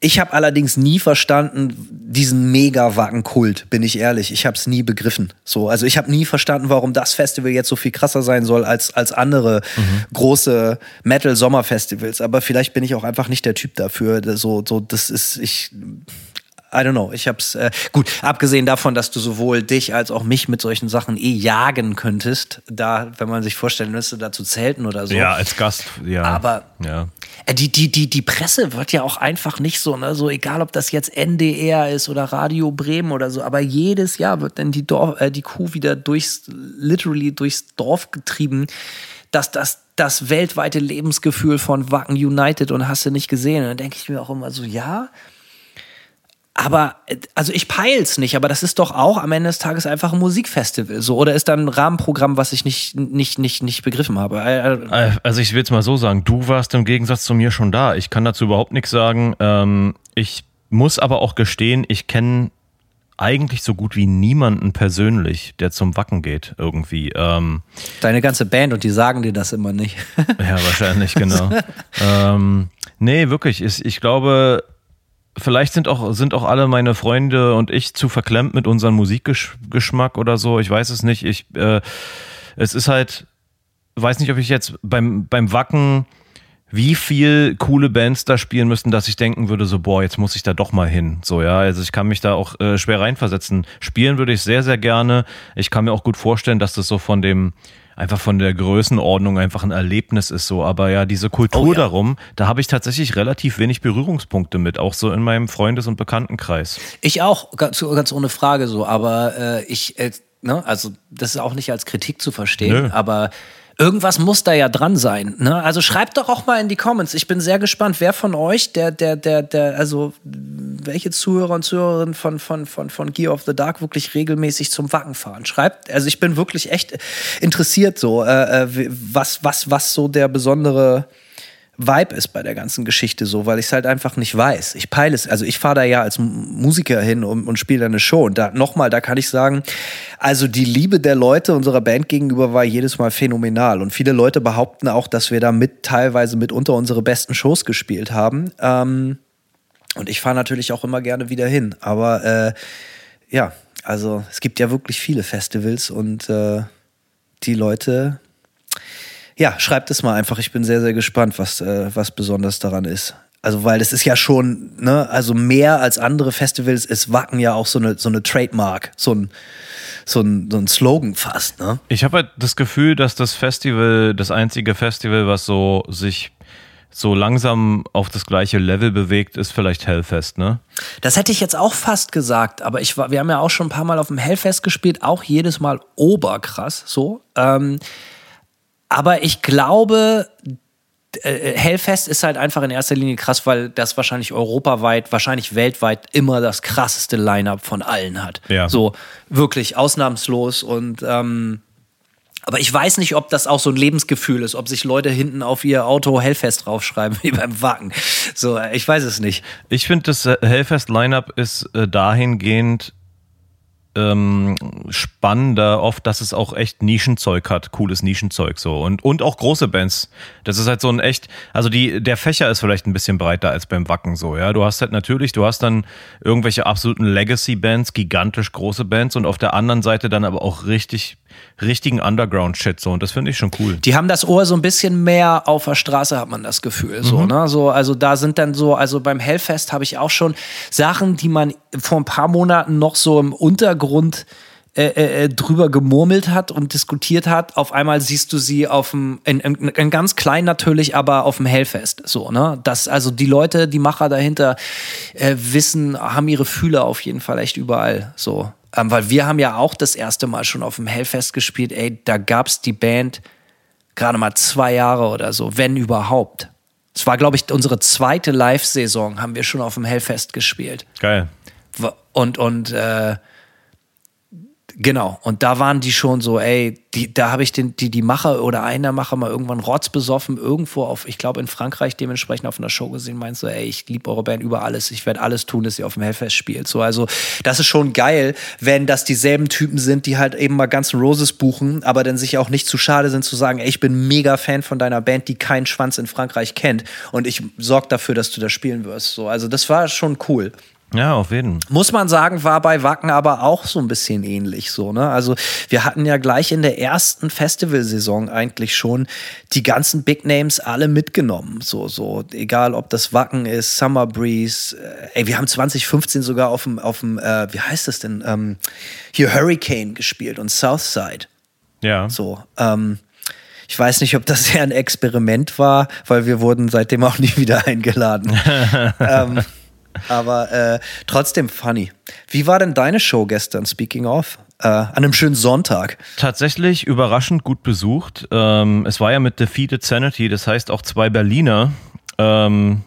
ich habe allerdings nie verstanden diesen mega Wacken-Kult, bin ich ehrlich. Ich habe es nie begriffen. So, also ich habe nie verstanden, warum das Festival jetzt so viel krasser sein soll als als andere mhm. große Metal-Sommerfestivals. Aber vielleicht bin ich auch einfach nicht der Typ dafür. So, so, das ist ich I don't know. Ich hab's äh, gut, abgesehen davon, dass du sowohl dich als auch mich mit solchen Sachen eh jagen könntest, da, wenn man sich vorstellen müsste, da zu zelten oder so. Ja, als Gast, ja. Aber ja. Äh, die, die, die, die Presse wird ja auch einfach nicht so, ne, so egal ob das jetzt NDR ist oder Radio Bremen oder so, aber jedes Jahr wird dann die Dorf, äh, die Kuh wieder durchs, literally durchs Dorf getrieben, dass das das weltweite Lebensgefühl von Wacken United und hast du nicht gesehen. Und dann denke ich mir auch immer so, ja, aber, also ich peil's nicht, aber das ist doch auch am Ende des Tages einfach ein Musikfestival, so. Oder ist da ein Rahmenprogramm, was ich nicht, nicht, nicht, nicht begriffen habe? Äh, also ich will es mal so sagen, du warst im Gegensatz zu mir schon da. Ich kann dazu überhaupt nichts sagen. Ähm, ich muss aber auch gestehen, ich kenne eigentlich so gut wie niemanden persönlich, der zum Wacken geht, irgendwie. Ähm, Deine ganze Band und die sagen dir das immer nicht. ja, wahrscheinlich, genau. ähm, nee, wirklich. Ich, ich glaube, vielleicht sind auch, sind auch alle meine Freunde und ich zu verklemmt mit unserem Musikgeschmack oder so. Ich weiß es nicht. Ich, äh, es ist halt, weiß nicht, ob ich jetzt beim, beim Wacken wie viel coole Bands da spielen müssten, dass ich denken würde, so, boah, jetzt muss ich da doch mal hin. So, ja, also ich kann mich da auch äh, schwer reinversetzen. Spielen würde ich sehr, sehr gerne. Ich kann mir auch gut vorstellen, dass das so von dem, einfach von der Größenordnung einfach ein Erlebnis ist so. Aber ja, diese Kultur oh, ja. darum, da habe ich tatsächlich relativ wenig Berührungspunkte mit, auch so in meinem Freundes- und Bekanntenkreis. Ich auch, ganz, ganz ohne Frage so. Aber äh, ich, äh, ne, also das ist auch nicht als Kritik zu verstehen, Nö. aber irgendwas muss da ja dran sein. Ne? Also schreibt doch auch mal in die Comments. Ich bin sehr gespannt, wer von euch, der, der, der, der, also welche Zuhörer und Zuhörerinnen von, von, von, von Gear of the Dark wirklich regelmäßig zum Wacken fahren. Schreibt, also ich bin wirklich echt interessiert so, äh, äh was, was, was so der besondere Vibe ist bei der ganzen Geschichte so, weil ich es halt einfach nicht weiß. Ich peile es, also ich fahre da ja als Musiker hin und, und spiele da eine Show. Und da nochmal, da kann ich sagen, also die Liebe der Leute unserer Band gegenüber war jedes Mal phänomenal. Und viele Leute behaupten auch, dass wir da mit teilweise mitunter unsere besten Shows gespielt haben. Ähm, und ich fahre natürlich auch immer gerne wieder hin. Aber äh, ja, also es gibt ja wirklich viele Festivals und äh, die Leute ja, schreibt es mal einfach. Ich bin sehr, sehr gespannt, was, äh, was besonders daran ist. Also, weil es ist ja schon, ne, also mehr als andere Festivals ist Wacken ja auch so eine, so eine Trademark, so ein, so ein, so ein Slogan fast, ne? Ich habe halt das Gefühl, dass das Festival, das einzige Festival, was so sich so langsam auf das gleiche Level bewegt, ist vielleicht Hellfest, ne? Das hätte ich jetzt auch fast gesagt, aber ich war, wir haben ja auch schon ein paar Mal auf dem Hellfest gespielt, auch jedes Mal oberkrass, so. Ähm, aber ich glaube, äh, Hellfest ist halt einfach in erster Linie krass, weil das wahrscheinlich europaweit, wahrscheinlich weltweit immer das krasseste Line-up von allen hat. Ja. So wirklich ausnahmslos und ähm, aber ich weiß nicht, ob das auch so ein Lebensgefühl ist, ob sich Leute hinten auf ihr Auto Hellfest draufschreiben, wie beim Wagen. So, ich weiß es nicht. Ich finde, das äh, Hellfest-Line-Up ist äh, dahingehend ähm, spannender oft, dass es auch echt Nischenzeug hat, cooles Nischenzeug so und und auch große Bands. Das ist halt so ein echt, also die der Fächer ist vielleicht ein bisschen breiter als beim Wacken so, ja. Du hast halt natürlich, du hast dann irgendwelche absoluten Legacy Bands, gigantisch große Bands und auf der anderen Seite dann aber auch richtig richtigen Underground Shit so und das finde ich schon cool. Die haben das Ohr so ein bisschen mehr auf der Straße, hat man das Gefühl. So, ne? so, also da sind dann so, also beim Hellfest habe ich auch schon Sachen, die man vor ein paar Monaten noch so im Untergrund äh, äh, drüber gemurmelt hat und diskutiert hat. Auf einmal siehst du sie auf dem, in, in, in ganz klein natürlich, aber auf dem Hellfest. So, ne? Das, also die Leute, die Macher dahinter äh, wissen, haben ihre Fühler auf jeden Fall echt überall. So. Ähm, weil wir haben ja auch das erste Mal schon auf dem Hellfest gespielt, ey, da gab's die Band gerade mal zwei Jahre oder so, wenn überhaupt. Es war, glaube ich, unsere zweite Live-Saison, haben wir schon auf dem Hellfest gespielt. Geil. Und, und äh, genau, und da waren die schon so, ey, die, da habe ich den, die, die Macher oder einer Macher mal irgendwann rotzbesoffen irgendwo auf, ich glaube in Frankreich dementsprechend auf einer Show gesehen, meinst so, ey, ich liebe eure Band über alles, ich werde alles tun, dass ihr auf dem Hellfest spielt. So, also das ist schon geil, wenn das dieselben Typen sind, die halt eben mal Guns N' Roses buchen, aber dann sich auch nicht zu schade sind zu sagen, ey, ich bin mega Fan von deiner Band, die keinen Schwanz in Frankreich kennt und ich sorge dafür, dass du da spielen wirst. So, also das war schon cool. Ja, auf jeden. Muss man sagen, war bei Wacken aber auch so ein bisschen ähnlich so, ne? Also wir hatten ja gleich in der ersten Festivalsaison eigentlich schon die ganzen Big Names alle mitgenommen. So, so, egal ob das Wacken ist, Summer Breeze, äh, ey, wir haben 2015 sogar auf dem, auf dem, äh, wie heißt das denn, ähm, hier Hurricane gespielt und Southside. Ja. So, ähm, ich weiß nicht, ob das eher ein Experiment war, weil wir wurden seitdem auch nie wieder eingeladen. ähm, aber äh, trotzdem funny. Wie war denn deine Show gestern, speaking of? Äh, an einem schönen Sonntag. Tatsächlich überraschend gut besucht. Ähm, es war ja mit Defeated Sanity, das heißt auch zwei Berliner ähm,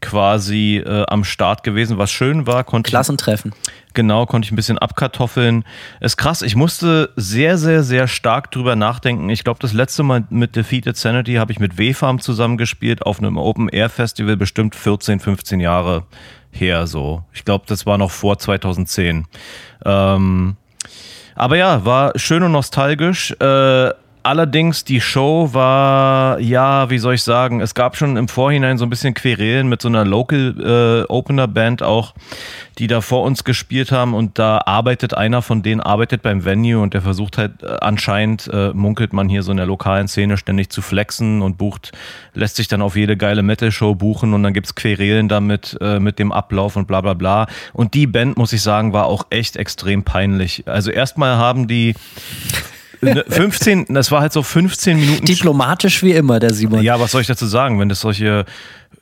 quasi äh, am Start gewesen, was schön war. Konnte Klassentreffen. Genau, konnte ich ein bisschen abkartoffeln. Ist krass, ich musste sehr, sehr, sehr stark drüber nachdenken. Ich glaube, das letzte Mal mit Defeated Sanity habe ich mit W-Farm zusammengespielt auf einem Open-Air-Festival, bestimmt 14, 15 Jahre her so. Ich glaube, das war noch vor 2010. Ähm, aber ja, war schön und nostalgisch. Äh, allerdings, die Show war, ja, wie soll ich sagen, es gab schon im Vorhinein so ein bisschen Querelen mit so einer Local äh, Opener Band auch, die da vor uns gespielt haben und da arbeitet einer von denen, arbeitet beim Venue und der versucht halt äh, anscheinend, äh, munkelt man hier so in der lokalen Szene ständig zu flexen und bucht, lässt sich dann auf jede geile Metal-Show buchen und dann gibt's Querelen damit äh, mit dem Ablauf und bla bla bla. Und die Band, muss ich sagen, war auch echt extrem peinlich. Also erstmal haben die 15, das war halt so 15 Minuten. Diplomatisch wie immer, der Simon. Ja, was soll ich dazu sagen? Wenn das solche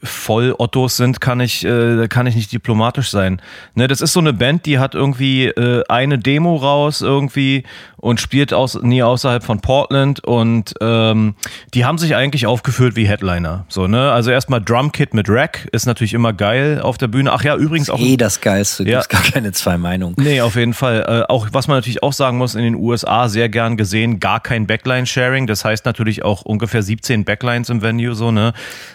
Voll-Ottos sind, kann ich, äh, kann ich nicht diplomatisch sein. Ne, das ist so eine Band, die hat irgendwie äh, eine Demo raus irgendwie und spielt aus, nie außerhalb von Portland und ähm, die haben sich eigentlich aufgeführt wie Headliner. So, ne? Also erstmal Drumkit mit Rack ist natürlich immer geil auf der Bühne. Ach ja, übrigens auch. Eh das Geilste, Ja. gibt's gar keine zwei Meinungen. Nee, auf jeden Fall. Äh, auch was man natürlich auch sagen muss, in den USA sehr gern gesehen, gar kein Backline-Sharing. Das heißt natürlich auch ungefähr 17 Backlines im Venue, so, ne?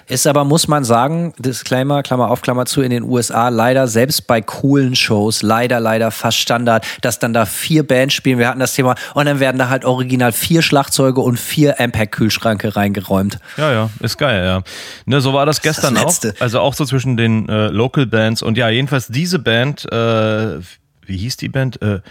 Ist aber, muss man sagen, Disclaimer, Klammer auf, Klammer zu, in den USA leider, selbst bei coolen Shows, leider, leider fast Standard, dass dann da vier Bands spielen. Wir hatten das Thema und dann werden da halt original vier Schlagzeuge und vier Ampeg-Kühlschranke reingeräumt. Ja, ja, ist geil, ja. Ne, so war das das gestern auch. Letzte. Also auch so zwischen den äh, Local Bands und ja, jedenfalls diese Band, äh, wie hieß die Band? Äh,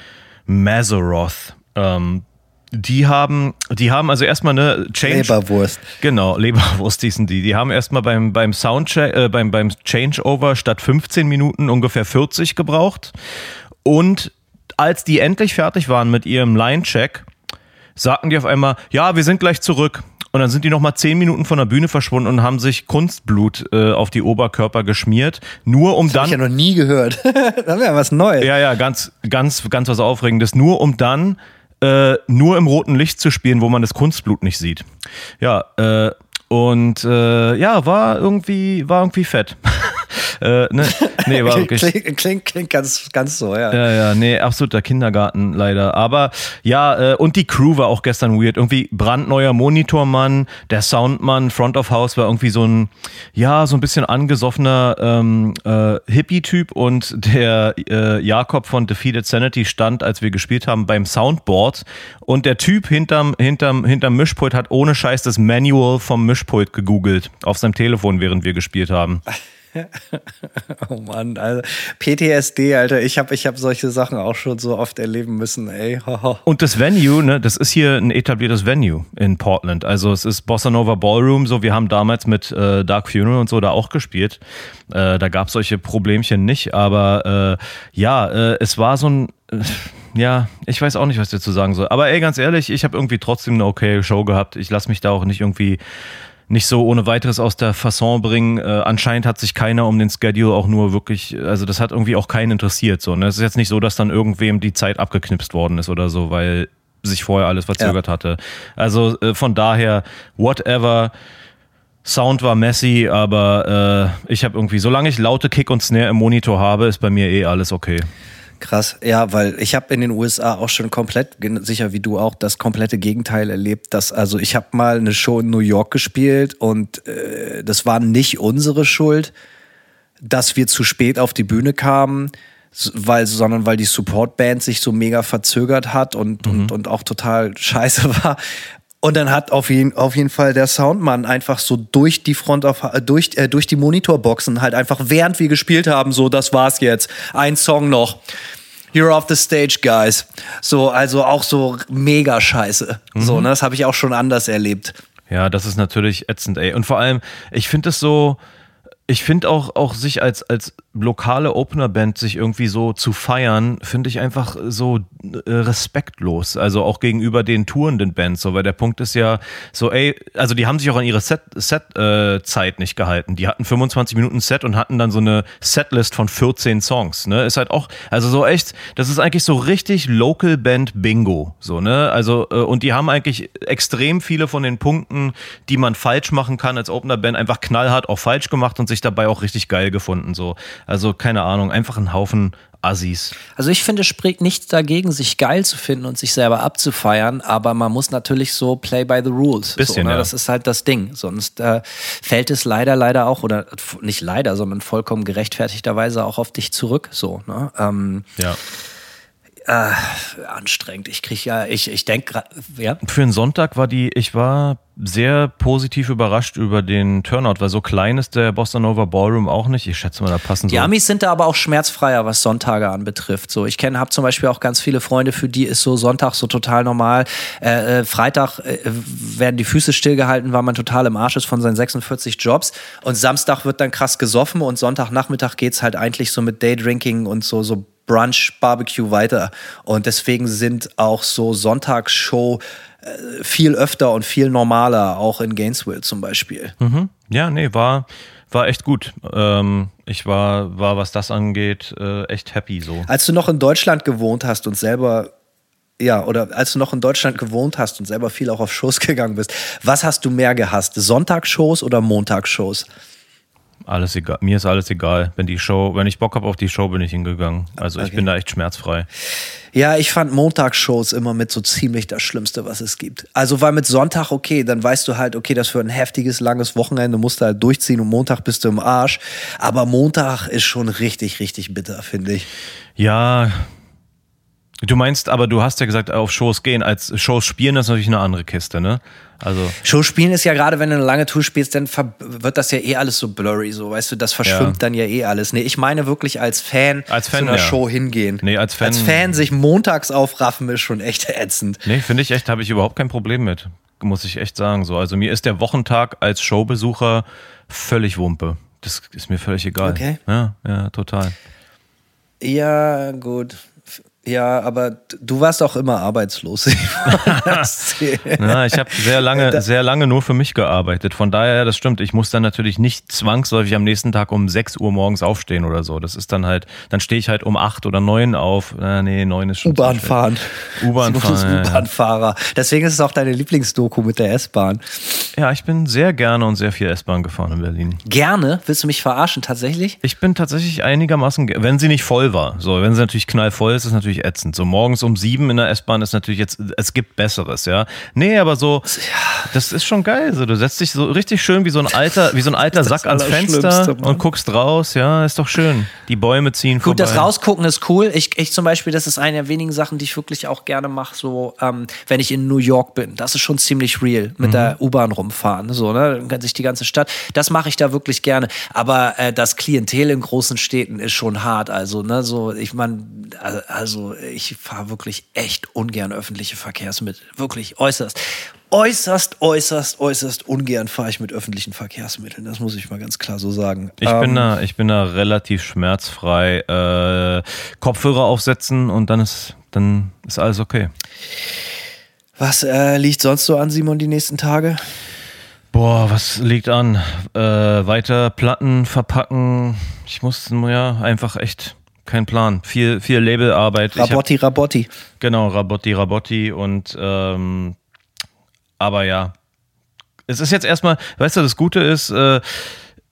Mazeroth. Ähm, die haben, die haben also erstmal eine Change. Leberwurst. Genau, Leberwurst hießen die. Die haben erstmal beim, beim Soundcheck, äh, beim, beim Changeover statt 15 Minuten ungefähr 40 gebraucht. Und als die endlich fertig waren mit ihrem Line-Check, sagten die auf einmal, ja, wir sind gleich zurück. Und dann sind die nochmal zehn Minuten von der Bühne verschwunden und haben sich Kunstblut äh, auf die Oberkörper geschmiert, nur um Hab dann ich ja noch nie gehört. da haben wir ja was Neues. ja, ja, ganz, ganz, ganz was Aufregendes. Nur um dann äh, nur im roten Licht zu spielen, wo man das Kunstblut nicht sieht. Ja, äh, und äh, ja, war irgendwie, war irgendwie fett. äh, ne, nee, war wirklich. Klingt, klingt, klingt ganz, ganz so, ja. Ja, ja, nee, absoluter Kindergarten leider. Aber ja, äh, und die Crew war auch gestern weird. Irgendwie brandneuer Monitormann, der Soundmann, Front of House war irgendwie so ein, ja, so ein bisschen angesoffener ähm, äh, Hippie-Typ und der äh, Jakob von Defeated Sanity stand, als wir gespielt haben, beim Soundboard und der Typ hinterm, hinterm, hinterm Mischpult hat ohne Scheiß das Manual vom Mischpult gegoogelt auf seinem Telefon, während wir gespielt haben. Oh Mann, also PTSD, Alter. Ich habe ich hab solche Sachen auch schon so oft erleben müssen, ey. Und das Venue, ne, das ist hier ein etabliertes Venue in Portland. Also es ist Bossa Nova Ballroom, so wir haben damals mit äh, Dark Funeral und so da auch gespielt. Äh, da gab es solche Problemchen nicht, aber äh, ja, äh, es war so ein äh, ja, ich weiß auch nicht, was ich dazu sagen soll. Aber ey, ganz ehrlich, ich habe irgendwie trotzdem eine okay Show gehabt. Ich lasse mich da auch nicht irgendwie nicht so ohne weiteres aus der Fasson bringen. Äh, anscheinend hat sich keiner um den Schedule auch nur wirklich, also das hat irgendwie auch keinen interessiert. So, ne? Es ist jetzt nicht so, dass dann irgendwem die Zeit abgeknipst worden ist oder so, weil sich vorher alles verzögert ja. hatte. Also äh, von daher, whatever. Sound war messy, aber äh, ich habe irgendwie, solange ich laute Kick und Snare im Monitor habe, ist bei mir eh alles okay. Krass, ja, weil ich habe in den USA auch schon komplett, sicher wie du auch, das komplette Gegenteil erlebt. Dass, also ich habe mal eine Show in New York gespielt und äh, das war nicht unsere Schuld, dass wir zu spät auf die Bühne kamen, weil, sondern weil die Supportband sich so mega verzögert hat und, mhm. und, und auch total scheiße war. Und dann hat auf jeden, auf jeden Fall der Soundmann einfach so durch die Front auf, durch, äh, durch die Monitorboxen halt einfach während wir gespielt haben, so, das war's jetzt. Ein Song noch. You're off the stage, guys. So, also auch so mega scheiße. Mhm. So, ne, das habe ich auch schon anders erlebt. Ja, das ist natürlich ätzend, ey. Und vor allem, ich finde es so, ich finde auch, auch sich als, als lokale Opener-Band sich irgendwie so zu feiern, finde ich einfach so äh, respektlos. Also auch gegenüber den tourenden Bands, so, weil der Punkt ist ja so, ey, also die haben sich auch an ihre Set-Zeit Set, äh, nicht gehalten. Die hatten 25 Minuten Set und hatten dann so eine Setlist von 14 Songs, ne? Ist halt auch, also so echt, das ist eigentlich so richtig Local Band Bingo, so, ne? Also, äh, und die haben eigentlich extrem viele von den Punkten, die man falsch machen kann als Opener-Band, einfach knallhart auch falsch gemacht und sich dabei auch richtig geil gefunden, so. Also keine Ahnung, einfach ein Haufen Assis. Also ich finde, es spricht nichts dagegen, sich geil zu finden und sich selber abzufeiern, aber man muss natürlich so play by the rules. Bisschen, so, ne? ja. Das ist halt das Ding. Sonst äh, fällt es leider, leider auch, oder nicht leider, sondern vollkommen gerechtfertigterweise auch auf dich zurück. So, ne? Ähm, ja. Äh, anstrengend. Ich kriege ja, ich, ich denke, ja. Für einen Sonntag war die, ich war sehr positiv überrascht über den Turnout, weil so klein ist der Bossa Nova Ballroom auch nicht. Ich schätze mal, da passen so. Die Amis sind da aber auch schmerzfreier, was Sonntage anbetrifft. So, ich kenne, habe zum Beispiel auch ganz viele Freunde, für die ist so Sonntag so total normal. Äh, äh, Freitag äh, werden die Füße stillgehalten, weil man total im Arsch ist von seinen 46 Jobs. Und Samstag wird dann krass gesoffen und Sonntagnachmittag geht's halt eigentlich so mit Daydrinking und so, so Brunch, Barbecue weiter. Und deswegen sind auch so Sonntagsshow äh, viel öfter und viel normaler, auch in Gainesville zum Beispiel. Mhm. Ja, nee, war, war echt gut. Ähm, ich war, war, was das angeht, äh, echt happy so. Als du noch in Deutschland gewohnt hast und selber ja, oder als du noch in Deutschland gewohnt hast und selber viel auch auf Shows gegangen bist, was hast du mehr gehasst? Sonntagsshows oder Montagsshows? Alles egal. Mir ist alles egal. Wenn die Show, wenn ich Bock habe auf die Show, bin ich hingegangen. Also okay. ich bin da echt schmerzfrei. Ja, ich fand Montagsshows immer mit so ziemlich das Schlimmste, was es gibt. Also weil mit Sonntag okay, dann weißt du halt, okay, das für ein heftiges, langes Wochenende musst du halt durchziehen und Montag bist du im Arsch. Aber Montag ist schon richtig, richtig bitter, finde ich. Ja, Du meinst, aber du hast ja gesagt, auf Shows gehen. Als Shows spielen, das ist natürlich eine andere Kiste, ne? Also. Shows spielen ist ja gerade, wenn du eine lange Tour spielst, dann wird das ja eh alles so blurry, so, weißt du, das verschwimmt ja. dann ja eh alles. Nee, ich meine wirklich als Fan, als Fan zu einer ja. Show hingehen. Nee, als Fan. Als Fan sich montags aufraffen ist schon echt ätzend. Nee, finde ich echt, habe ich überhaupt kein Problem mit. Muss ich echt sagen, so. Also mir ist der Wochentag als Showbesucher völlig Wumpe. Das ist mir völlig egal. Okay. Ja, ja, total. Ja, gut Ja, aber du warst auch immer arbeitslos. ja, ich habe sehr lange, sehr lange nur für mich gearbeitet. Von daher, das stimmt. Ich muss dann natürlich nicht zwangsläufig am nächsten Tag um 6 Uhr morgens aufstehen oder so. Das ist dann halt, dann stehe ich halt um 8 oder 9 auf. Äh, nee, 9 ist schon. U-Bahn fahren. U-Bahn fahren. U-Bahn-Fahrer. Deswegen ist es auch deine Lieblingsdoku mit der S-Bahn. Ja, ich bin sehr gerne und sehr viel S-Bahn gefahren in Berlin. Gerne? Willst du mich verarschen, tatsächlich? Ich bin tatsächlich einigermaßen, wenn sie nicht voll war. So, wenn sie natürlich knallvoll ist, ist natürlich natürlich ätzend. So morgens um sieben in der S-Bahn ist natürlich jetzt, es gibt Besseres, ja. Nee, aber so, das ist schon geil. So, du setzt dich so richtig schön wie so ein alter, wie so ein alter Sack ans Fenster und guckst raus, ja, ist doch schön. Die Bäume ziehen Gut, vorbei. das Rausgucken ist cool. Ich, ich zum Beispiel, das ist eine der wenigen Sachen, die ich wirklich auch gerne mache, so, ähm, wenn ich in New York bin. Das ist schon ziemlich real, mit mhm. der U-Bahn rumfahren, so, ne, dann kann sich die ganze Stadt, das mache ich da wirklich gerne. Aber äh, das Klientel in großen Städten ist schon hart, also, ne, so, ich meine, also, ich fahre wirklich echt ungern öffentliche Verkehrsmittel. Wirklich äußerst. Äußerst, äußerst, äußerst ungern fahre ich mit öffentlichen Verkehrsmitteln. Das muss ich mal ganz klar so sagen. Ich, ähm, bin, da, ich bin da relativ schmerzfrei. Äh, Kopfhörer aufsetzen und dann ist, dann ist alles okay. Was äh, liegt sonst so an, Simon, die nächsten Tage? Boah, was liegt an? Äh, weiter Platten verpacken. Ich muss ja einfach echt kein Plan. Viel, viel Labelarbeit. Rabotti, hab, Rabotti. Genau, Rabotti, Rabotti und ähm, aber ja. Es ist jetzt erstmal, weißt du, das Gute ist, äh,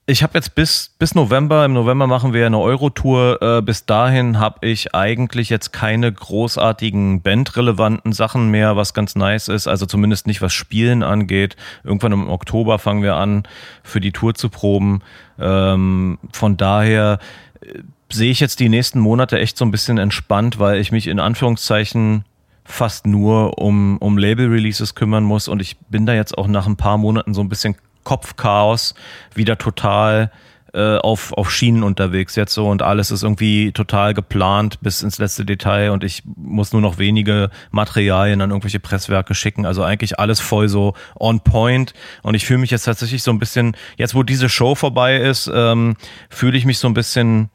ich habe jetzt bis, bis November, im November machen wir eine Euro-Tour. Äh, bis dahin habe ich eigentlich jetzt keine großartigen bandrelevanten Sachen mehr, was ganz nice ist. Also zumindest nicht was Spielen angeht. Irgendwann im Oktober fangen wir an, für die Tour zu proben. Ähm, von daher äh, sehe ich jetzt die nächsten Monate echt so ein bisschen entspannt, weil ich mich in Anführungszeichen fast nur um, um Label-Releases kümmern muss und ich bin da jetzt auch nach ein paar Monaten so ein bisschen Kopfchaos wieder total äh, auf, auf Schienen unterwegs jetzt so und alles ist irgendwie total geplant bis ins letzte Detail und ich muss nur noch wenige Materialien an irgendwelche Presswerke schicken. Also eigentlich alles voll so on point und ich fühle mich jetzt tatsächlich so ein bisschen, jetzt wo diese Show vorbei ist, ähm, fühle ich mich so ein bisschen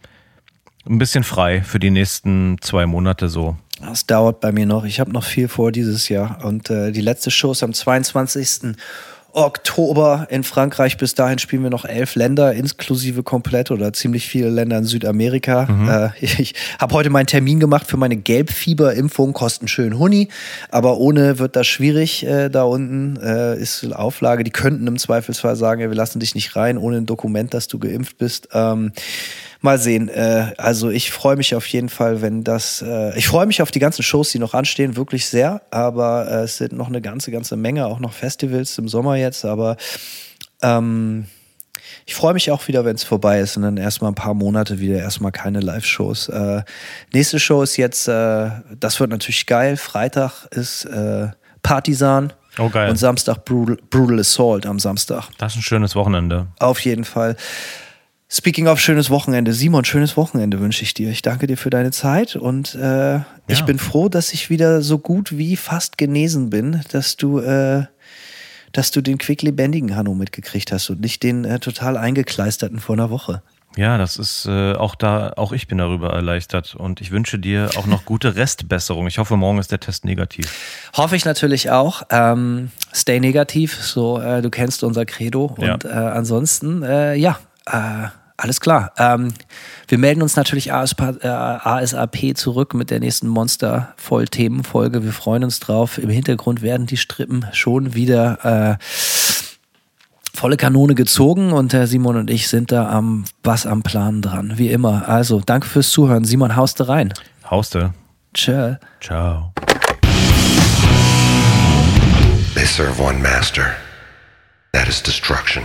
ein bisschen frei für die nächsten zwei Monate so. Das dauert bei mir noch. Ich habe noch viel vor dieses Jahr. Und äh, die letzte Show ist am 22. Oktober in Frankreich. Bis dahin spielen wir noch elf Länder, inklusive komplett oder ziemlich viele Länder in Südamerika. Mhm. Äh, ich habe heute meinen Termin gemacht für meine Gelbfieberimpfung, kosten schön Huni, aber ohne wird das schwierig äh, da unten. Äh, ist Auflage. Die könnten im Zweifelsfall sagen, ja, wir lassen dich nicht rein ohne ein Dokument, dass du geimpft bist. Ähm, mal sehen. Äh, also ich freue mich auf jeden Fall, wenn das. Äh, ich freue mich auf die ganzen Shows, die noch anstehen, wirklich sehr. Aber äh, es sind noch eine ganze, ganze Menge, auch noch Festivals im Sommer jetzt. Aber ähm, ich freue mich auch wieder, wenn es vorbei ist und dann erstmal ein paar Monate wieder erstmal keine Live-Shows. Äh, nächste Show ist jetzt, äh, das wird natürlich geil. Freitag ist äh, Partisan. Oh, geil. Und Samstag Brutal, Brutal Assault am Samstag. Das ist ein schönes Wochenende. Auf jeden Fall. Speaking of schönes Wochenende, Simon, schönes Wochenende wünsche ich dir. Ich danke dir für deine Zeit und äh, ja. ich bin froh, dass ich wieder so gut wie fast genesen bin, dass du, äh, dass du den quicklebendigen Hanno mitgekriegt hast und nicht den äh, total eingekleisterten vor einer Woche. Ja, das ist äh, auch da, auch ich bin darüber erleichtert und ich wünsche dir auch noch gute Restbesserung. Ich hoffe, morgen ist der Test negativ. Hoffe ich natürlich auch. Ähm, stay negativ, so äh, du kennst unser Credo und ja. äh, ansonsten, äh, ja, äh, alles klar. Ähm, wir melden uns natürlich ASAP, äh, ASAP zurück mit der nächsten Monster-Voll-Themenfolge. Wir freuen uns drauf. Im Hintergrund werden die Strippen schon wieder äh, volle Kanone gezogen und der Simon und ich sind da am was am Plan dran, wie immer. Also, danke fürs Zuhören. Simon, hauste rein. Hauste. Tschö. Ciao. They serve one master. That is destruction.